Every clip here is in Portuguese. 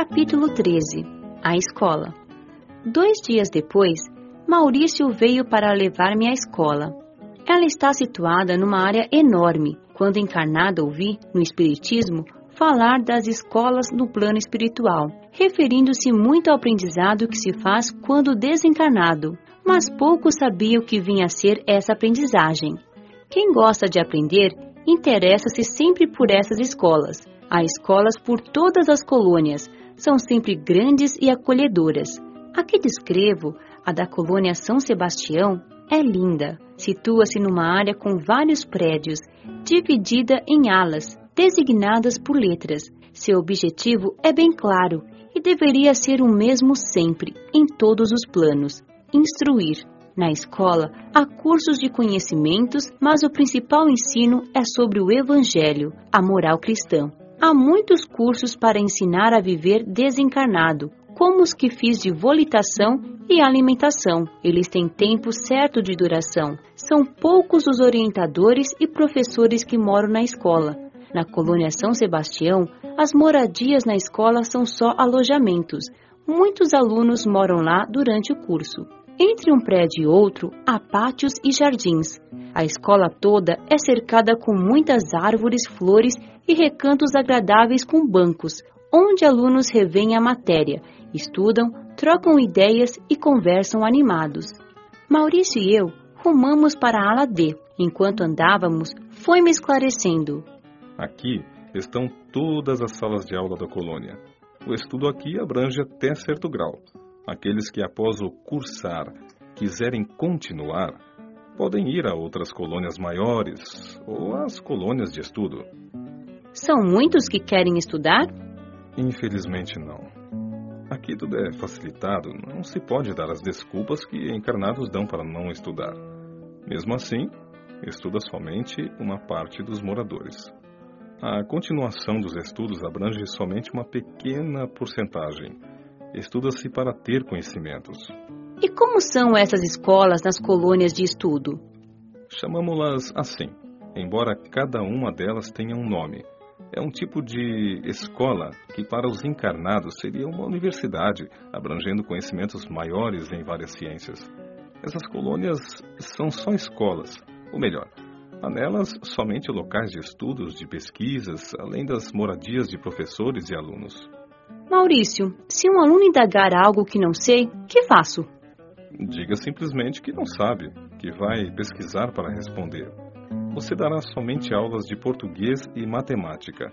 Capítulo 13 A Escola Dois dias depois, Maurício veio para levar-me à escola. Ela está situada numa área enorme. Quando encarnada ouvi, no Espiritismo, falar das escolas no plano espiritual, referindo-se muito ao aprendizado que se faz quando desencarnado, mas pouco sabia o que vinha a ser essa aprendizagem. Quem gosta de aprender interessa-se sempre por essas escolas. Há escolas por todas as colônias, são sempre grandes e acolhedoras. A que descrevo, a da colônia São Sebastião, é linda. Situa-se numa área com vários prédios, dividida em alas, designadas por letras. Seu objetivo é bem claro e deveria ser o mesmo sempre, em todos os planos: instruir. Na escola, há cursos de conhecimentos, mas o principal ensino é sobre o Evangelho, a moral cristã. Há muitos cursos para ensinar a viver desencarnado, como os que fiz de volitação e alimentação. Eles têm tempo certo de duração. São poucos os orientadores e professores que moram na escola. Na colônia São Sebastião, as moradias na escola são só alojamentos. Muitos alunos moram lá durante o curso. Entre um prédio e outro, há pátios e jardins. A escola toda é cercada com muitas árvores, flores e recantos agradáveis com bancos, onde alunos revêem a matéria, estudam, trocam ideias e conversam animados. Maurício e eu rumamos para a ala D. Enquanto andávamos, foi me esclarecendo. Aqui estão todas as salas de aula da colônia. O estudo aqui abrange até certo grau. Aqueles que, após o cursar, quiserem continuar, podem ir a outras colônias maiores ou às colônias de estudo. São muitos que querem estudar? Infelizmente, não. Aqui tudo é facilitado, não se pode dar as desculpas que encarnados dão para não estudar. Mesmo assim, estuda somente uma parte dos moradores. A continuação dos estudos abrange somente uma pequena porcentagem Estuda-se para ter conhecimentos. E como são essas escolas nas colônias de estudo? Chamamos-las assim, embora cada uma delas tenha um nome. É um tipo de escola que, para os encarnados, seria uma universidade, abrangendo conhecimentos maiores em várias ciências. Essas colônias são só escolas, ou melhor, há nelas somente locais de estudos, de pesquisas, além das moradias de professores e alunos. Maurício, se um aluno indagar algo que não sei, que faço? Diga simplesmente que não sabe, que vai pesquisar para responder. Você dará somente aulas de português e matemática.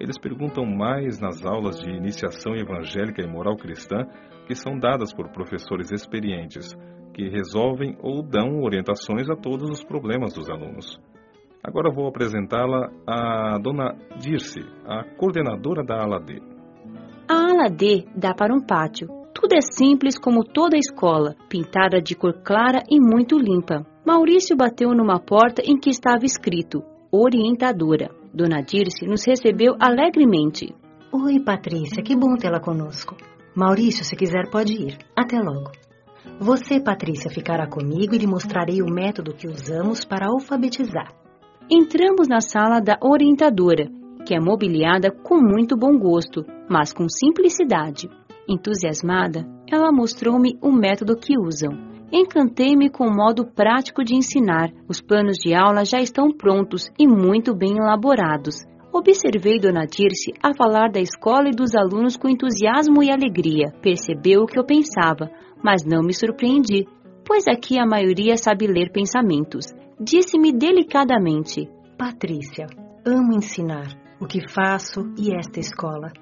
Eles perguntam mais nas aulas de iniciação evangélica e moral cristã, que são dadas por professores experientes, que resolvem ou dão orientações a todos os problemas dos alunos. Agora vou apresentá-la à dona Dirce, a coordenadora da ala D. A ala D dá para um pátio. Tudo é simples como toda a escola, pintada de cor clara e muito limpa. Maurício bateu numa porta em que estava escrito Orientadora. Dona Dirce nos recebeu alegremente. Oi, Patrícia, que bom tê-la conosco. Maurício, se quiser, pode ir. Até logo. Você, Patrícia, ficará comigo e lhe mostrarei o método que usamos para alfabetizar. Entramos na sala da orientadora que é mobiliada com muito bom gosto, mas com simplicidade. Entusiasmada, ela mostrou-me o método que usam. Encantei-me com o modo prático de ensinar. Os planos de aula já estão prontos e muito bem elaborados. Observei Dona Dirce a falar da escola e dos alunos com entusiasmo e alegria. Percebeu o que eu pensava, mas não me surpreendi, pois aqui a maioria sabe ler pensamentos. Disse-me delicadamente: Patrícia, amo ensinar o que faço e esta escola.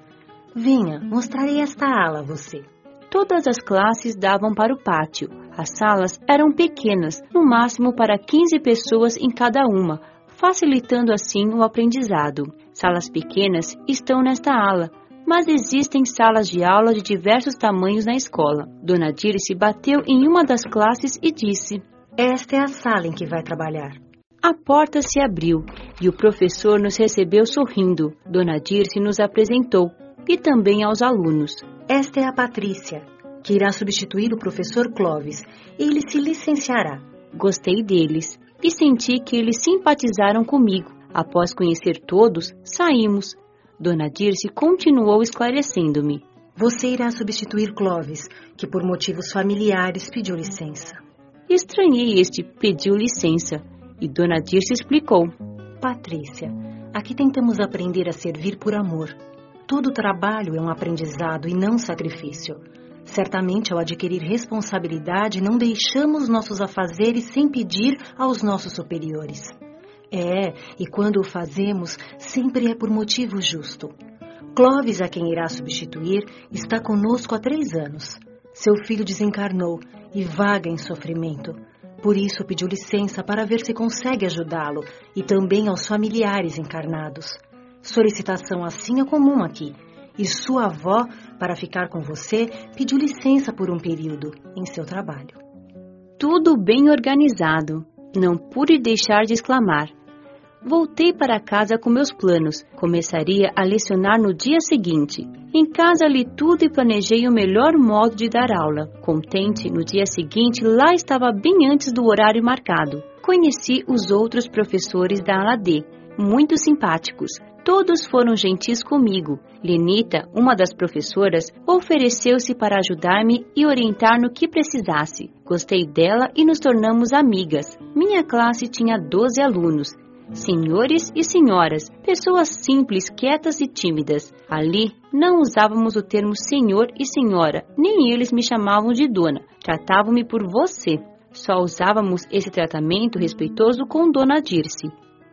Venha, mostrarei esta ala a você. Todas as classes davam para o pátio. As salas eram pequenas, no máximo para 15 pessoas em cada uma, facilitando assim o aprendizado. Salas pequenas estão nesta ala, mas existem salas de aula de diversos tamanhos na escola. Dona Dirce bateu em uma das classes e disse: Esta é a sala em que vai trabalhar. A porta se abriu e o professor nos recebeu sorrindo. Dona Dirce nos apresentou e também aos alunos. Esta é a Patrícia, que irá substituir o professor Clovis. Ele se licenciará. Gostei deles e senti que eles simpatizaram comigo. Após conhecer todos, saímos. Dona Dirce continuou esclarecendo-me. Você irá substituir Clovis, que por motivos familiares pediu licença. Estranhei este pediu licença e Dona Dirce explicou. Patrícia, aqui tentamos aprender a servir por amor. Todo trabalho é um aprendizado e não sacrifício. Certamente, ao adquirir responsabilidade, não deixamos nossos afazeres sem pedir aos nossos superiores. É, e quando o fazemos, sempre é por motivo justo. Clovis, a quem irá substituir, está conosco há três anos. Seu filho desencarnou e vaga em sofrimento. Por isso pediu licença para ver se consegue ajudá-lo e também aos familiares encarnados. Solicitação assim é comum aqui. E sua avó, para ficar com você, pediu licença por um período em seu trabalho. Tudo bem organizado. Não pude deixar de exclamar. Voltei para casa com meus planos. Começaria a lecionar no dia seguinte. Em casa li tudo e planejei o melhor modo de dar aula. Contente, no dia seguinte lá estava bem antes do horário marcado. Conheci os outros professores da ala D, muito simpáticos. Todos foram gentis comigo. Lenita, uma das professoras, ofereceu-se para ajudar-me e orientar no que precisasse. Gostei dela e nos tornamos amigas. Minha classe tinha 12 alunos, senhores e senhoras, pessoas simples, quietas e tímidas. Ali não usávamos o termo senhor e senhora, nem eles me chamavam de dona, tratavam-me por você. Só usávamos esse tratamento respeitoso com Dona Dirce.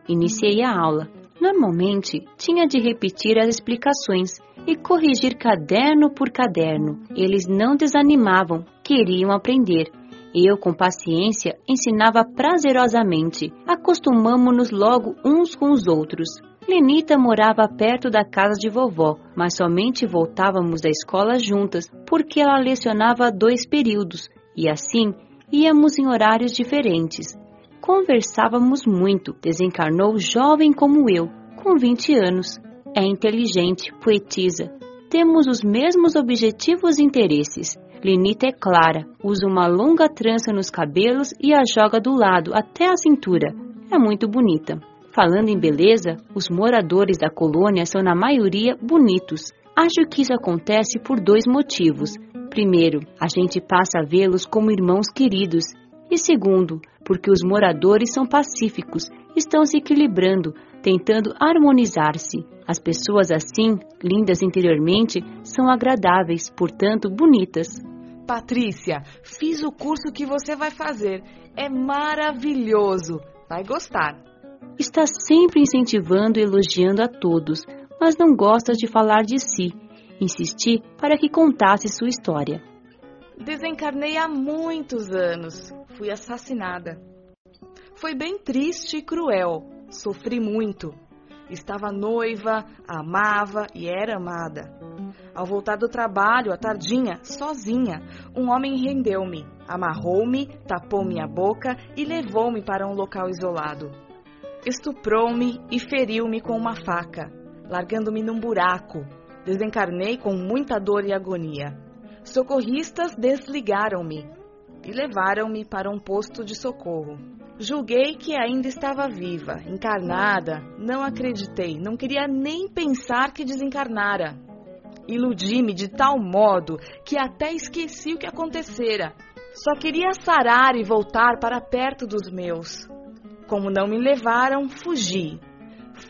Iniciei a aula. Normalmente, tinha de repetir as explicações e corrigir caderno por caderno. Eles não desanimavam, queriam aprender. Eu, com paciência, ensinava prazerosamente. Acostumamo-nos logo uns com os outros. Lenita morava perto da casa de vovó, mas somente voltávamos da escola juntas, porque ela lecionava dois períodos, e assim íamos em horários diferentes. Conversávamos muito. Desencarnou jovem como eu, com 20 anos. É inteligente, poetisa. Temos os mesmos objetivos e interesses. Lenita é clara, usa uma longa trança nos cabelos e a joga do lado até a cintura. É muito bonita. Falando em beleza, os moradores da colônia são na maioria bonitos. Acho que isso acontece por dois motivos. Primeiro, a gente passa a vê-los como irmãos queridos. E segundo, porque os moradores são pacíficos, estão se equilibrando, tentando harmonizar-se. As pessoas assim, lindas interiormente, são agradáveis, portanto bonitas. Patrícia, fiz o curso que você vai fazer. É maravilhoso. Vai gostar. Está sempre incentivando e elogiando a todos, mas não gosta de falar de si. Insisti para que contasse sua história. Desencarnei há muitos anos. Fui assassinada. Foi bem triste e cruel. Sofri muito. Estava noiva, amava e era amada. Ao voltar do trabalho, à tardinha, sozinha, um homem rendeu-me, amarrou-me, tapou minha boca e levou-me para um local isolado. Estuprou-me e feriu-me com uma faca, largando-me num buraco. Desencarnei com muita dor e agonia. Socorristas desligaram-me e levaram-me para um posto de socorro. Julguei que ainda estava viva, encarnada. Não acreditei, não queria nem pensar que desencarnara. Iludi-me de tal modo que até esqueci o que acontecera. Só queria sarar e voltar para perto dos meus. Como não me levaram, fugi.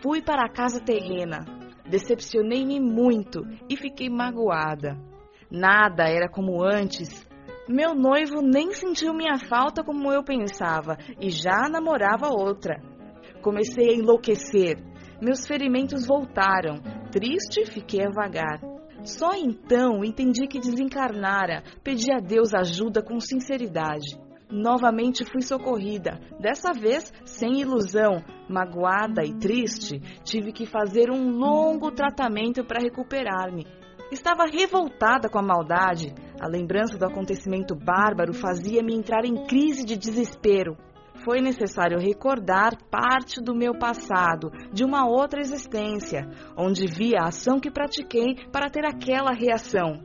Fui para a casa terrena. Decepcionei-me muito e fiquei magoada. Nada era como antes. Meu noivo nem sentiu minha falta como eu pensava e já namorava outra. Comecei a enlouquecer. Meus ferimentos voltaram. Triste, fiquei a vagar. Só então entendi que desencarnara. Pedi a Deus ajuda com sinceridade. Novamente fui socorrida, dessa vez sem ilusão, magoada e triste, tive que fazer um longo tratamento para recuperar-me. Estava revoltada com a maldade. A lembrança do acontecimento bárbaro fazia-me entrar em crise de desespero. Foi necessário recordar parte do meu passado, de uma outra existência, onde vi a ação que pratiquei para ter aquela reação.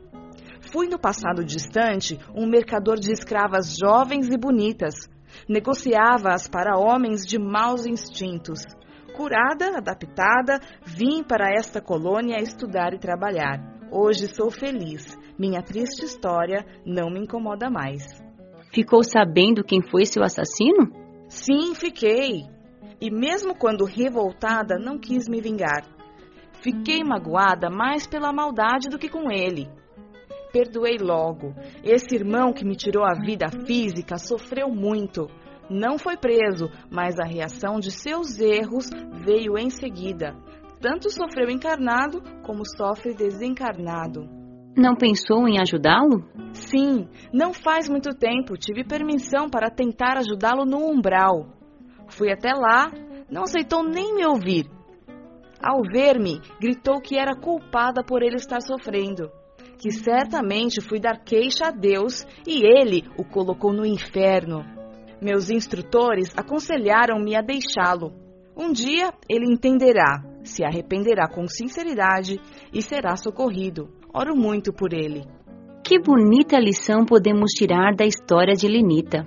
Fui no passado distante um mercador de escravas jovens e bonitas. Negociava-as para homens de maus instintos. Curada, adaptada, vim para esta colônia estudar e trabalhar. Hoje sou feliz. Minha triste história não me incomoda mais. Ficou sabendo quem foi seu assassino? Sim, fiquei. E mesmo quando revoltada, não quis me vingar. Fiquei magoada mais pela maldade do que com ele. Perdoei logo. Esse irmão que me tirou a vida física sofreu muito. Não foi preso, mas a reação de seus erros veio em seguida. Tanto sofreu encarnado como sofre desencarnado. Não pensou em ajudá-lo? Sim, não faz muito tempo tive permissão para tentar ajudá-lo no umbral. Fui até lá, não aceitou nem me ouvir ao ver-me, gritou que era culpada por ele estar sofrendo, que certamente fui dar queixa a Deus e ele o colocou no inferno. Meus instrutores aconselharam-me a deixá-lo. Um dia ele entenderá, se arrependerá com sinceridade e será socorrido. Oro muito por ele. Que bonita lição podemos tirar da história de Lenita.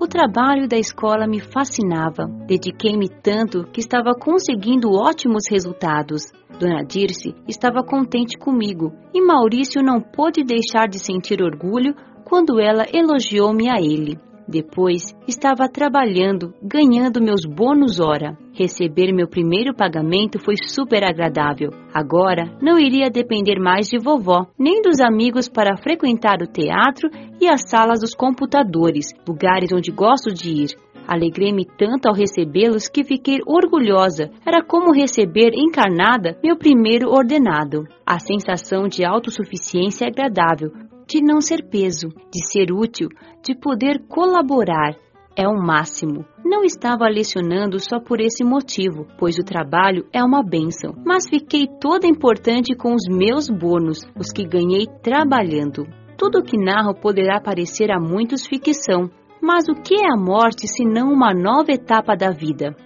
O trabalho da escola me fascinava. Dediquei-me tanto que estava conseguindo ótimos resultados. Dona Dirce estava contente comigo e Maurício não pôde deixar de sentir orgulho quando ela elogiou-me a ele. Depois, estava trabalhando, ganhando meus bônus hora. Receber meu primeiro pagamento foi super agradável. Agora, não iria depender mais de vovó, nem dos amigos para frequentar o teatro e as salas dos computadores, lugares onde gosto de ir. Alegrei-me tanto ao recebê-los que fiquei orgulhosa. Era como receber encarnada meu primeiro ordenado. A sensação de autossuficiência é agradável, de não ser peso, de ser útil, de poder colaborar. É o máximo. Não estava lecionando só por esse motivo, pois o trabalho é uma bênção, mas fiquei toda importante com os meus bônus, os que ganhei trabalhando. Tudo o que narro poderá parecer a muitos ficção, mas o que é a morte se não uma nova etapa da vida?